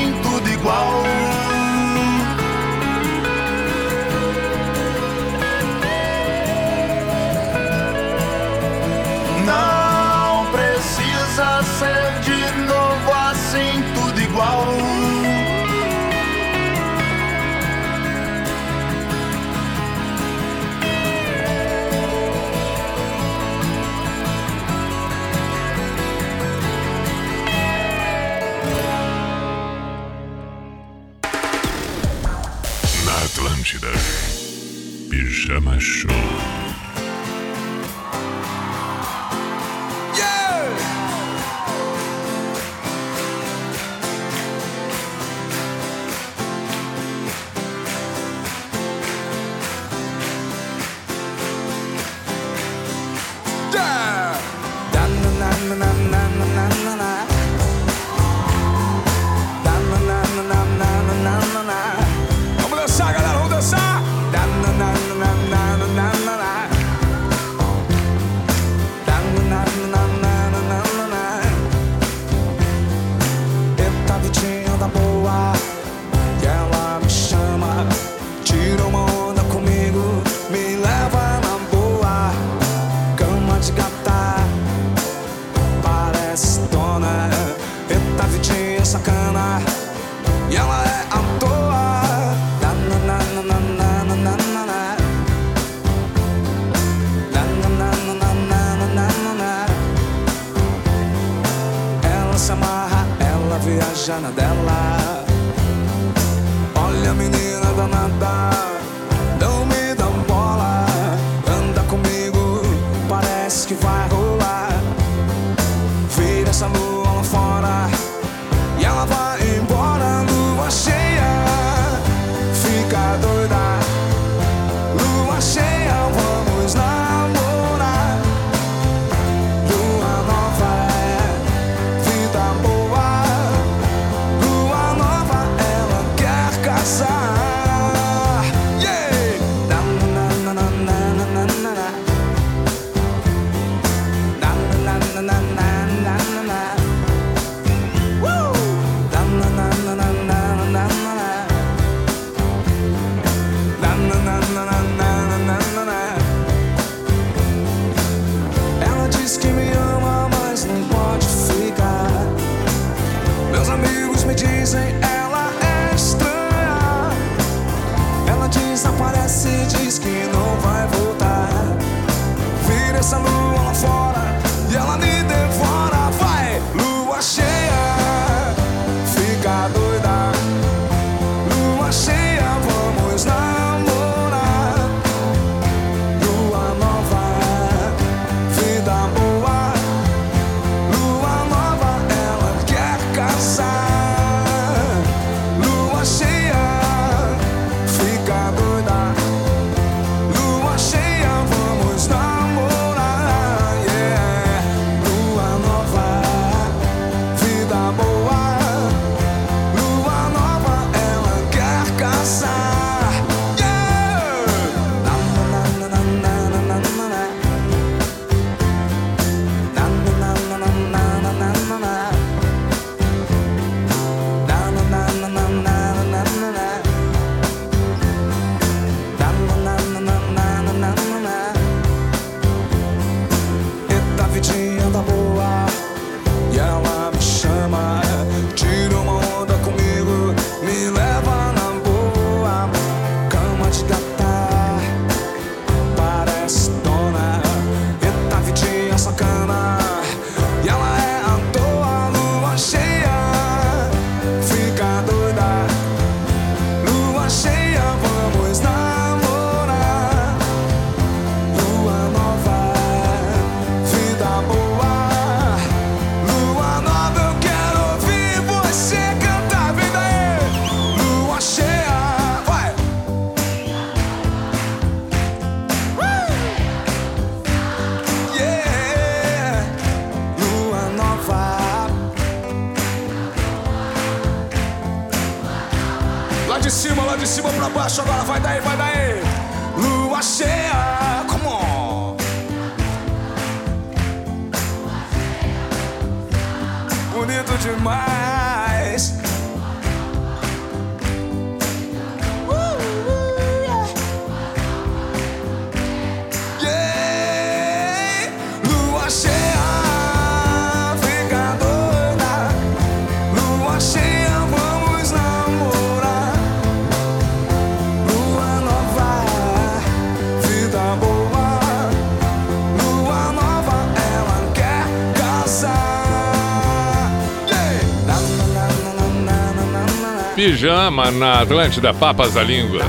pijama na Atlântida, Papas da Língua.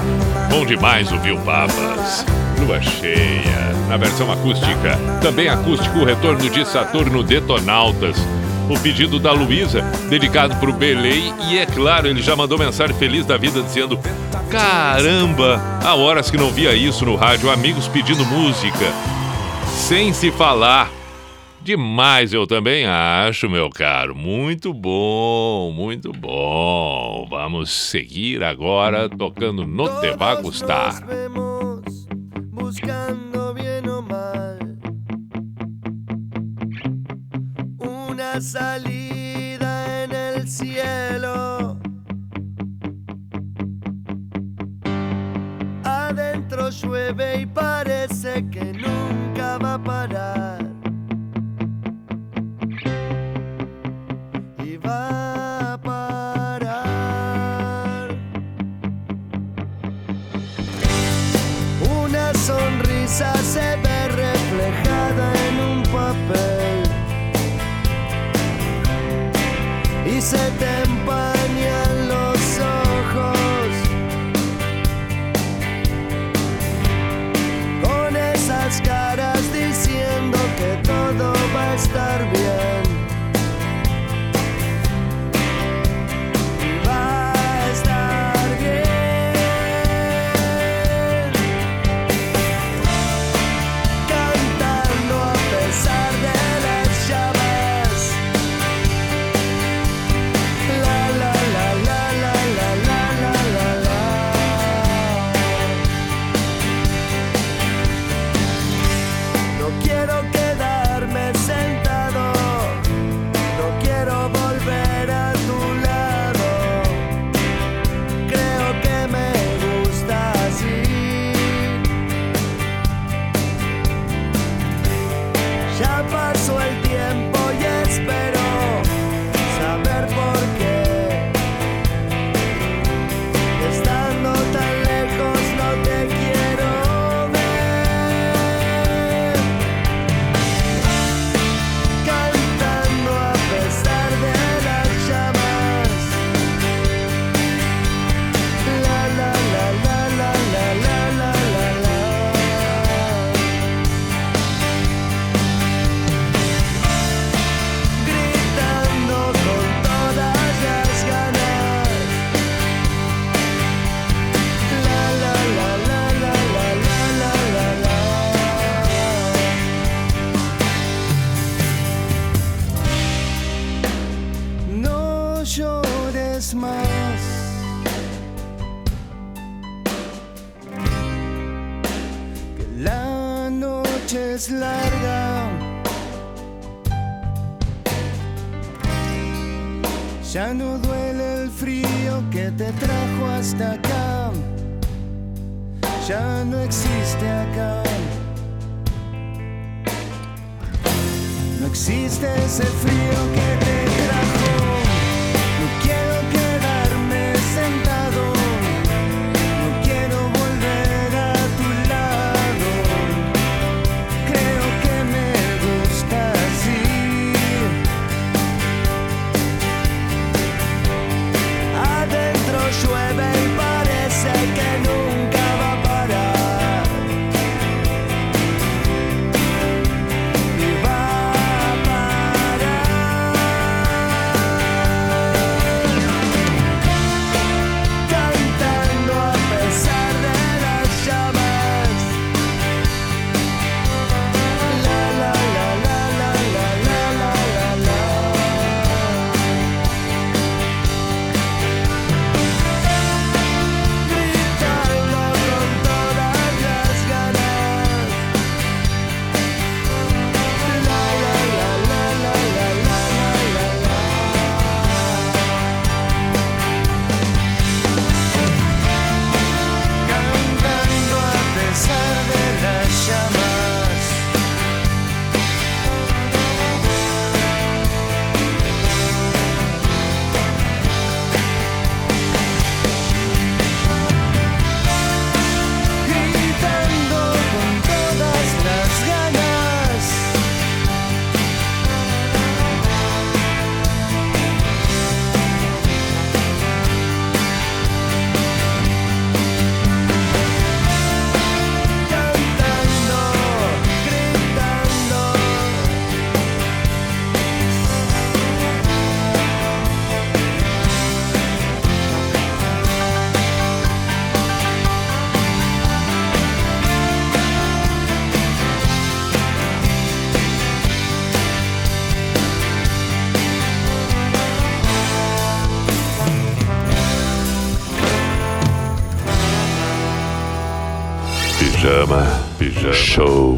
Bom demais ouvir o Papas. Lua cheia, na versão acústica. Também acústico, o retorno de Saturno Detonautas. O pedido da Luísa, dedicado para o Belei. E é claro, ele já mandou mensagem feliz da vida dizendo: Caramba, há horas que não via isso no rádio. Amigos pedindo música, sem se falar. Demais, eu também acho, meu caro. Muito bom, muito bom. Vamos seguir agora tocando No Devagustar. show.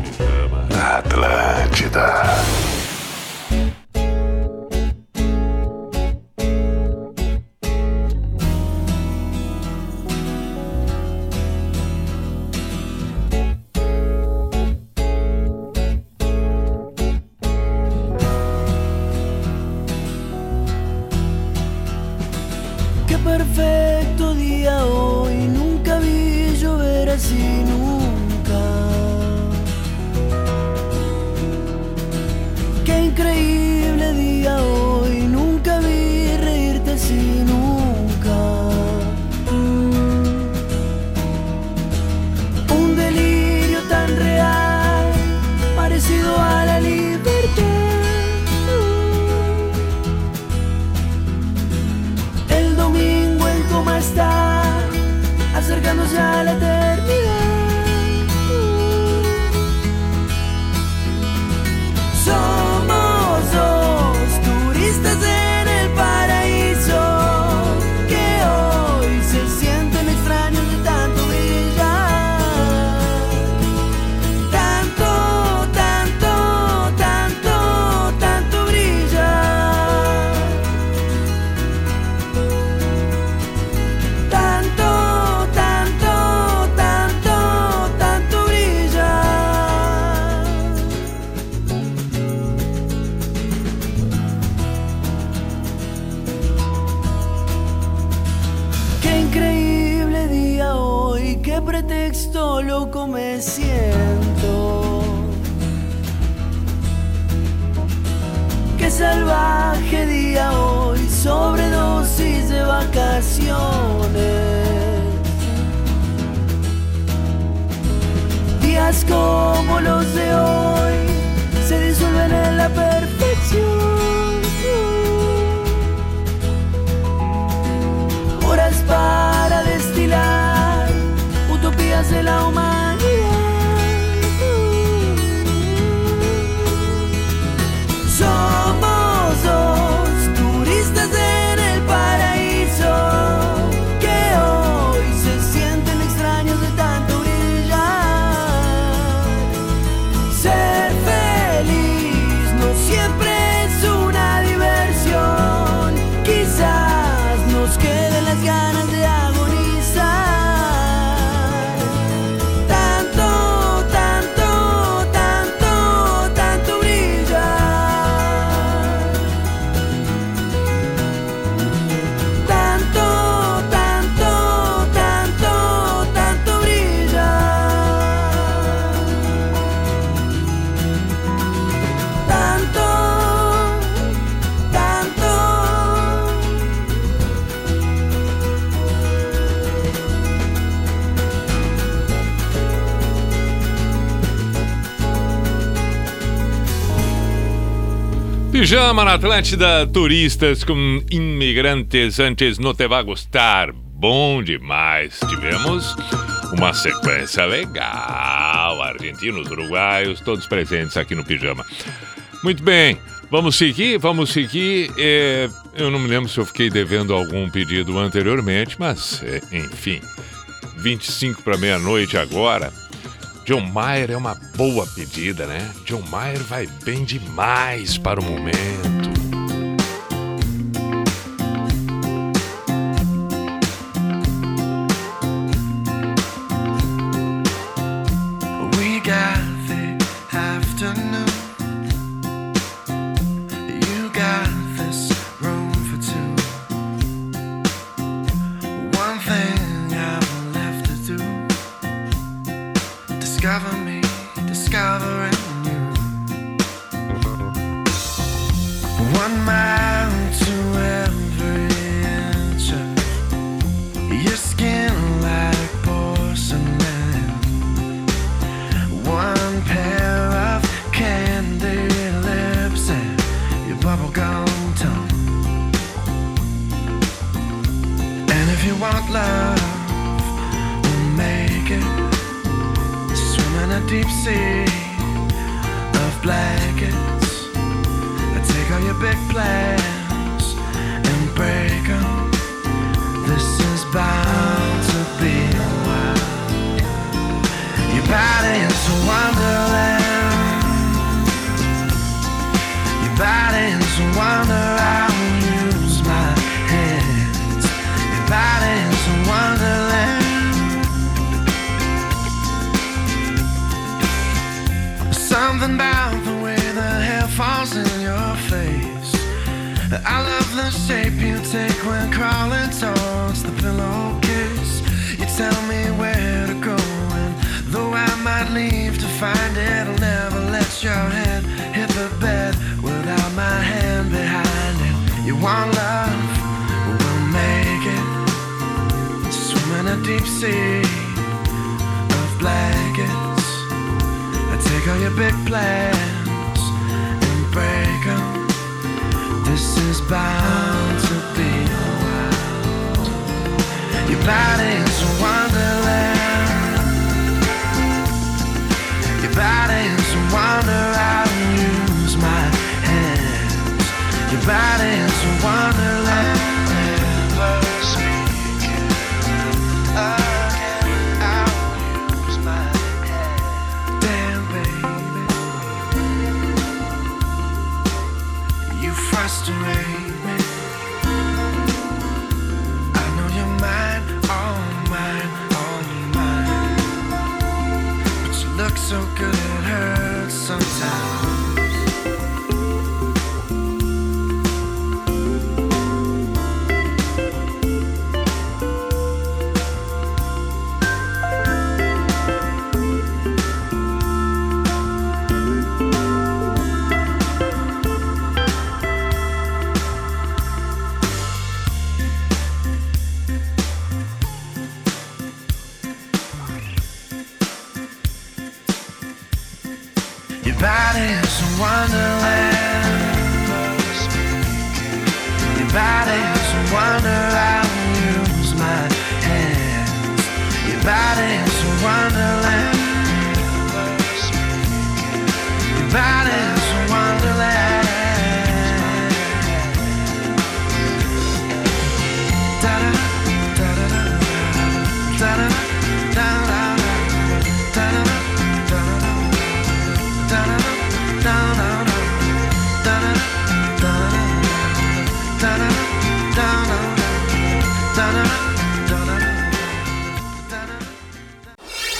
Pijama na Atlântida, turistas com imigrantes antes não te vai gostar. Bom demais. Tivemos uma sequência legal. Argentinos, uruguaios, todos presentes aqui no Pijama. Muito bem, vamos seguir, vamos seguir. É, eu não me lembro se eu fiquei devendo algum pedido anteriormente, mas é, enfim. 25 para meia-noite agora. John Mayer é uma boa pedida, né? John Mayer vai bem demais para o momento.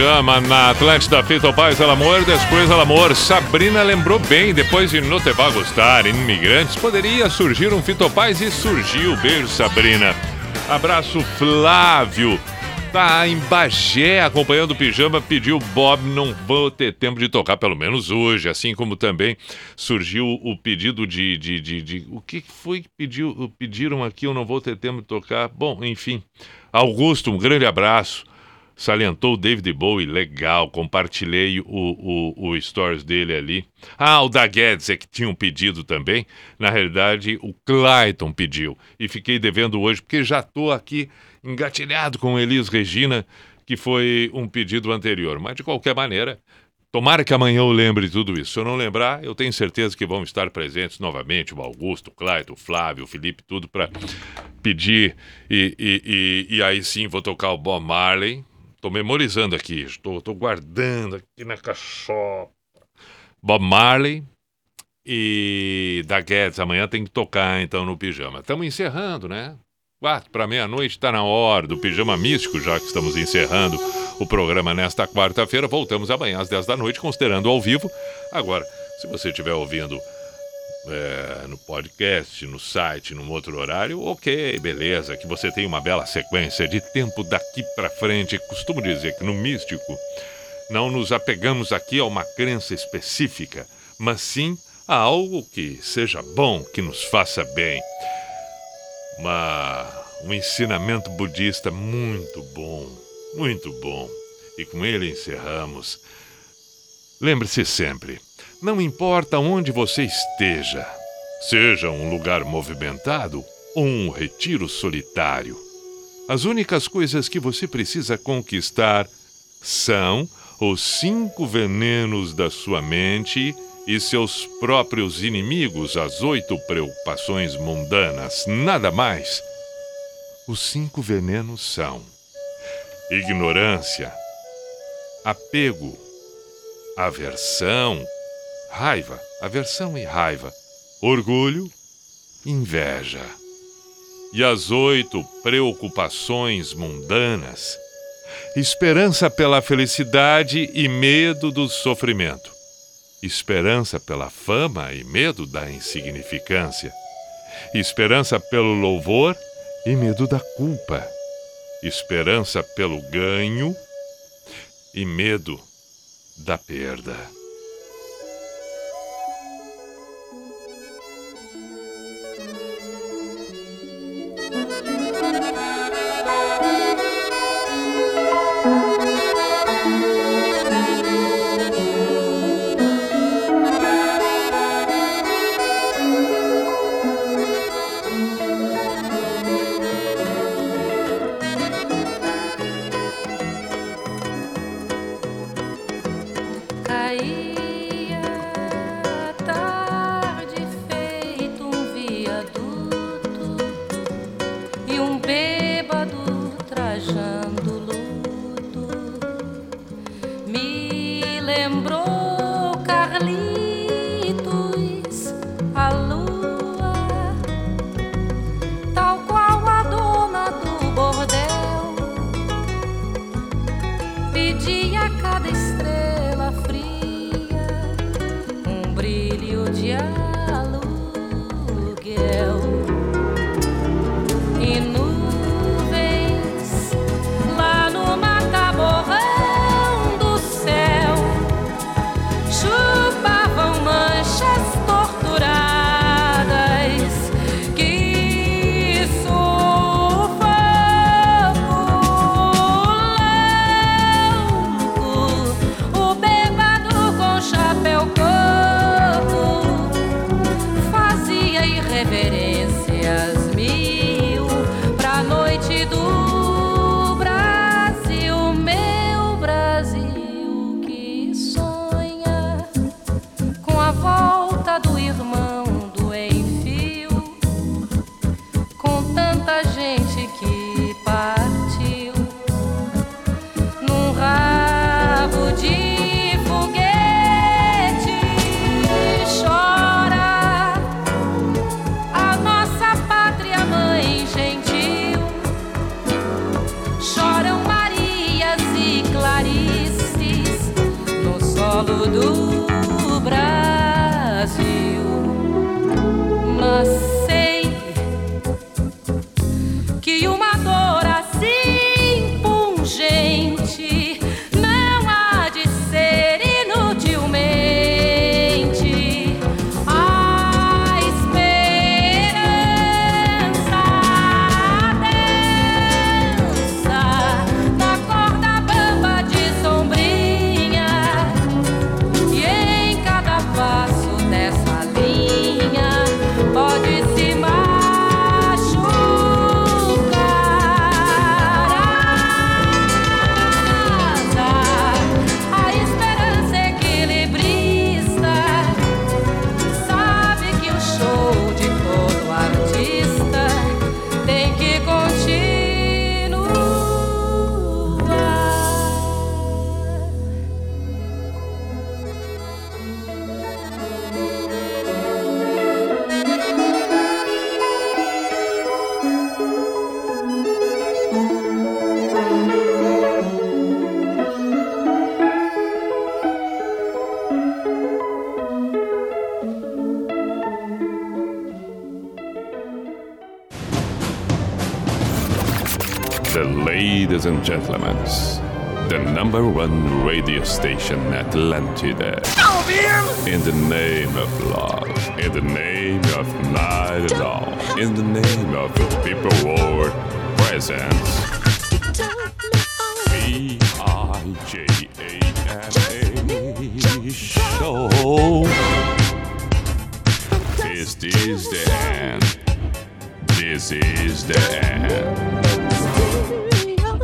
Pijama na Atlântida Feito Paz al Amor, Después al Amor. Sabrina lembrou bem, depois de No Te Gostar, Imigrantes, poderia surgir um Fitopaz e surgiu. Beijo, Sabrina. Abraço, Flávio. Tá em Bagé acompanhando o pijama, pediu Bob, não vou ter tempo de tocar, pelo menos hoje. Assim como também surgiu o pedido de. de, de, de- o que foi que pediu, pediram aqui? Eu não vou ter tempo de tocar. Bom, enfim. Augusto, um grande abraço. Salientou o David Bowie, legal. Compartilhei o, o, o stories dele ali. Ah, o da Guedes é que tinha um pedido também. Na realidade, o Clayton pediu. E fiquei devendo hoje, porque já estou aqui engatilhado com Elis Regina, que foi um pedido anterior. Mas, de qualquer maneira, tomara que amanhã eu lembre tudo isso. Se eu não lembrar, eu tenho certeza que vão estar presentes novamente o Augusto, o Clayton, o Flávio, o Felipe, tudo para pedir. E, e, e, e aí sim vou tocar o Bob Marley. Estou memorizando aqui, estou guardando aqui na caixola. Bob Marley e da Guedes. Amanhã tem que tocar então no pijama. Estamos encerrando, né? Quatro para meia-noite está na hora do pijama místico, já que estamos encerrando o programa nesta quarta-feira. Voltamos amanhã às 10 da noite, considerando ao vivo. Agora, se você estiver ouvindo é, no podcast, no site, num outro horário, ok, beleza, que você tem uma bela sequência de tempo daqui para frente. Costumo dizer que no místico não nos apegamos aqui a uma crença específica, mas sim a algo que seja bom, que nos faça bem. Uma, um ensinamento budista muito bom, muito bom. E com ele encerramos. Lembre-se sempre: não importa onde você esteja, seja um lugar movimentado ou um retiro solitário, as únicas coisas que você precisa conquistar são os cinco venenos da sua mente e seus próprios inimigos, as oito preocupações mundanas, nada mais. Os cinco venenos são ignorância, apego, aversão, raiva, aversão e raiva, orgulho, inveja. E as oito preocupações mundanas, esperança pela felicidade e medo do sofrimento, esperança pela fama e medo da insignificância, esperança pelo louvor e medo da culpa, esperança pelo ganho e medo da perda. And gentlemen, the number one radio station Atlantida. In the name of love, in the name of night and all, in the name of the people world A show. Is the end? This is the end.